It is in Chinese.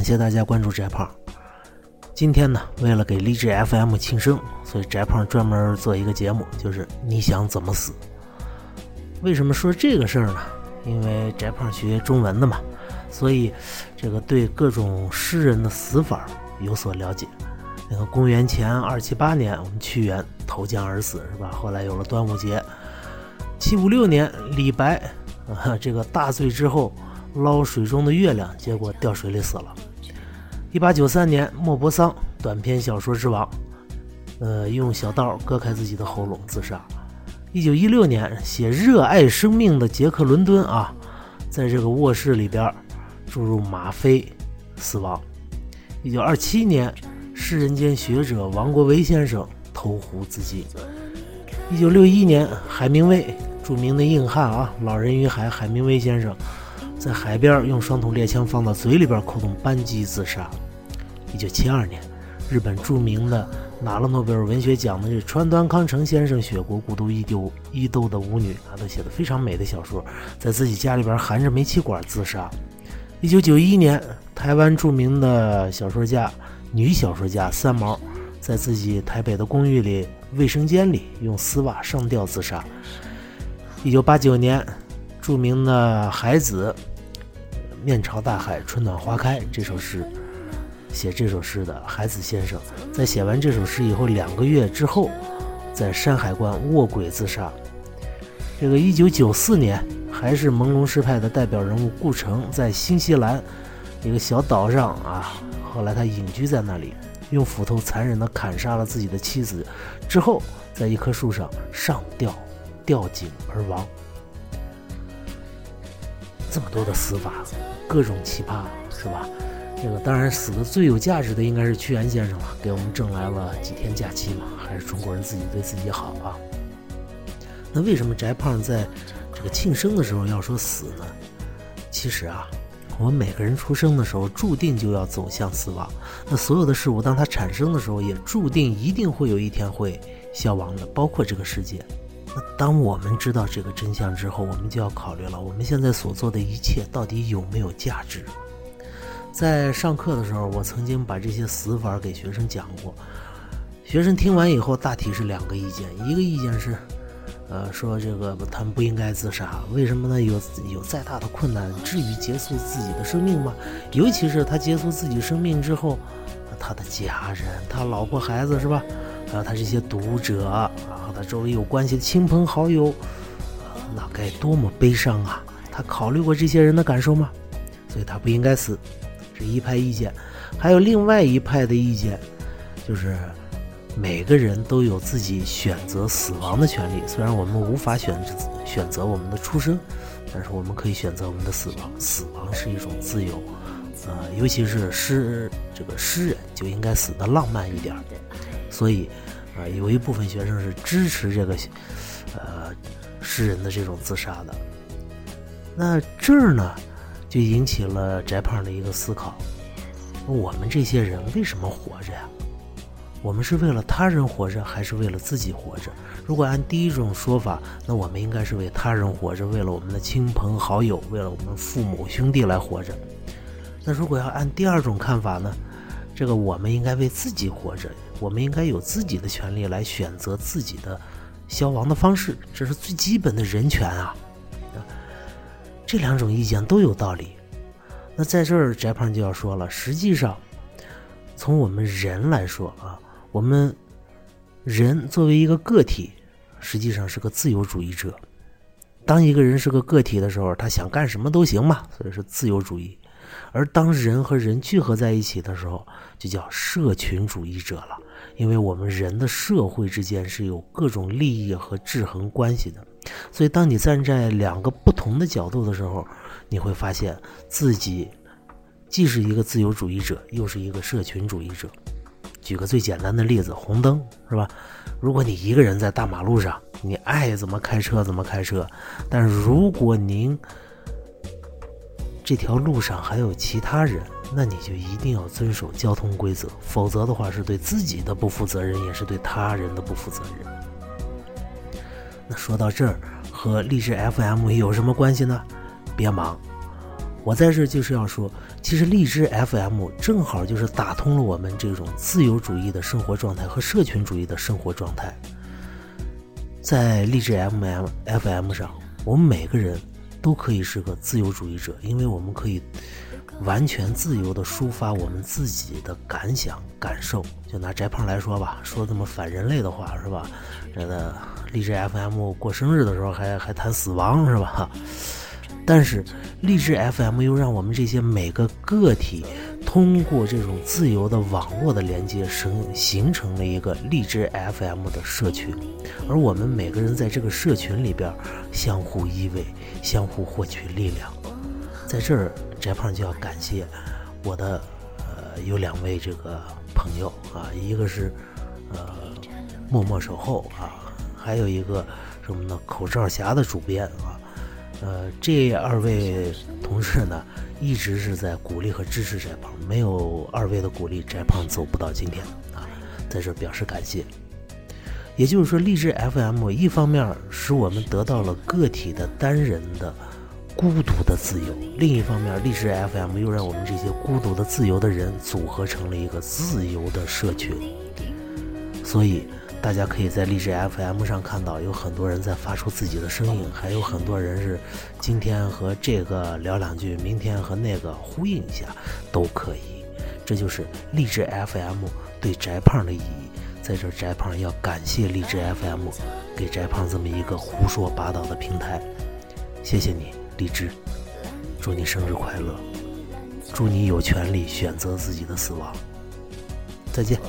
感谢大家关注翟胖。今天呢，为了给励志 FM 庆生，所以翟胖专门做一个节目，就是你想怎么死？为什么说这个事儿呢？因为翟胖学中文的嘛，所以这个对各种诗人的死法有所了解。那个公元前二七八年，我们屈原投江而死，是吧？后来有了端午节。七五六年，李白啊，这个大醉之后。捞水中的月亮，结果掉水里死了。一八九三年，莫泊桑短篇小说之王，呃，用小刀割开自己的喉咙自杀。一九一六年，写热爱生命的杰克伦敦啊，在这个卧室里边注入吗啡死亡。一九二七年，诗人兼学者王国维先生投湖自尽。一九六一年，海明威，著名的硬汉啊，《老人与海》，海明威先生。在海边用双筒猎枪放到嘴里边，扣动扳机自杀。一九七二年，日本著名的拿了诺贝尔文学奖的这川端康成先生，雪国古都伊丢伊豆的舞女啊，都写的非常美的小说，在自己家里边含着煤气管自杀。一九九一年，台湾著名的小说家女小说家三毛，在自己台北的公寓里卫生间里用丝袜上吊自杀。一九八九年，著名的海子。面朝大海，春暖花开。这首诗，写这首诗的海子先生，在写完这首诗以后两个月之后，在山海关卧轨自杀。这个一九九四年，还是朦胧诗派的代表人物顾城，在新西兰一个小岛上啊，后来他隐居在那里，用斧头残忍地砍杀了自己的妻子，之后在一棵树上上吊吊颈而亡。这么多的死法，各种奇葩，是吧？这个当然死的最有价值的应该是屈原先生了，给我们挣来了几天假期嘛。还是中国人自己对自己好啊。那为什么翟胖在这个庆生的时候要说死呢？其实啊，我们每个人出生的时候注定就要走向死亡。那所有的事物当它产生的时候，也注定一定会有一天会消亡的，包括这个世界。那当我们知道这个真相之后，我们就要考虑了：我们现在所做的一切到底有没有价值？在上课的时候，我曾经把这些死法给学生讲过。学生听完以后，大体是两个意见：一个意见是，呃，说这个他们不应该自杀，为什么呢？有有再大的困难，至于结束自己的生命吗？尤其是他结束自己生命之后，他的家人、他老婆孩子，是吧？还有他这些读者啊，和他周围有关系的亲朋好友，那该多么悲伤啊！他考虑过这些人的感受吗？所以他不应该死，是一派意见。还有另外一派的意见，就是每个人都有自己选择死亡的权利。虽然我们无法选择选择我们的出生，但是我们可以选择我们的死亡。死亡是一种自由，呃，尤其是诗这个诗人就应该死的浪漫一点。所以，啊，有一部分学生是支持这个，呃，诗人的这种自杀的。那这儿呢，就引起了翟胖的一个思考：我们这些人为什么活着呀？我们是为了他人活着，还是为了自己活着？如果按第一种说法，那我们应该是为他人活着，为了我们的亲朋好友，为了我们父母兄弟来活着。那如果要按第二种看法呢？这个我们应该为自己活着。我们应该有自己的权利来选择自己的消亡的方式，这是最基本的人权啊！这两种意见都有道理。那在这儿，翟胖就要说了，实际上，从我们人来说啊，我们人作为一个个体，实际上是个自由主义者。当一个人是个个体的时候，他想干什么都行嘛，所以是自由主义。而当人和人聚合在一起的时候，就叫社群主义者了。因为我们人的社会之间是有各种利益和制衡关系的，所以当你站在两个不同的角度的时候，你会发现自己既是一个自由主义者，又是一个社群主义者。举个最简单的例子，红灯是吧？如果你一个人在大马路上，你爱怎么开车怎么开车，但如果您这条路上还有其他人，那你就一定要遵守交通规则，否则的话是对自己的不负责任，也是对他人的不负责任。那说到这儿，和励志 FM 有什么关系呢？别忙，我在这就是要说，其实荔枝 FM 正好就是打通了我们这种自由主义的生活状态和社群主义的生活状态。在荔枝 FM FM 上，我们每个人都可以是个自由主义者，因为我们可以完全自由地抒发我们自己的感想感受。就拿翟胖来说吧，说这么反人类的话是吧？这个励志 FM 过生日的时候还还谈死亡是吧？但是励志 FM 又让我们这些每个个体通过这种自由的网络的连接，生形成了一个励志 FM 的社群，而我们每个人在这个社群里边相互依偎，相互获取力量。在这儿，翟胖就要感谢我的呃有两位这个朋友啊，一个是呃默默守候啊，还有一个什么呢？口罩侠的主编啊。呃，这二位同事呢，一直是在鼓励和支持翟胖，没有二位的鼓励，翟胖走不到今天啊，在这表示感谢。也就是说，励志 FM 一方面使我们得到了个体的单人的孤独的自由，另一方面，励志 FM 又让我们这些孤独的自由的人组合成了一个自由的社群，所以。大家可以在励志 FM 上看到，有很多人在发出自己的声音，还有很多人是今天和这个聊两句，明天和那个呼应一下，都可以。这就是励志 FM 对翟胖的意义。在这，翟胖要感谢励志 FM 给翟胖这么一个胡说八道的平台。谢谢你，励志，祝你生日快乐，祝你有权利选择自己的死亡。再见。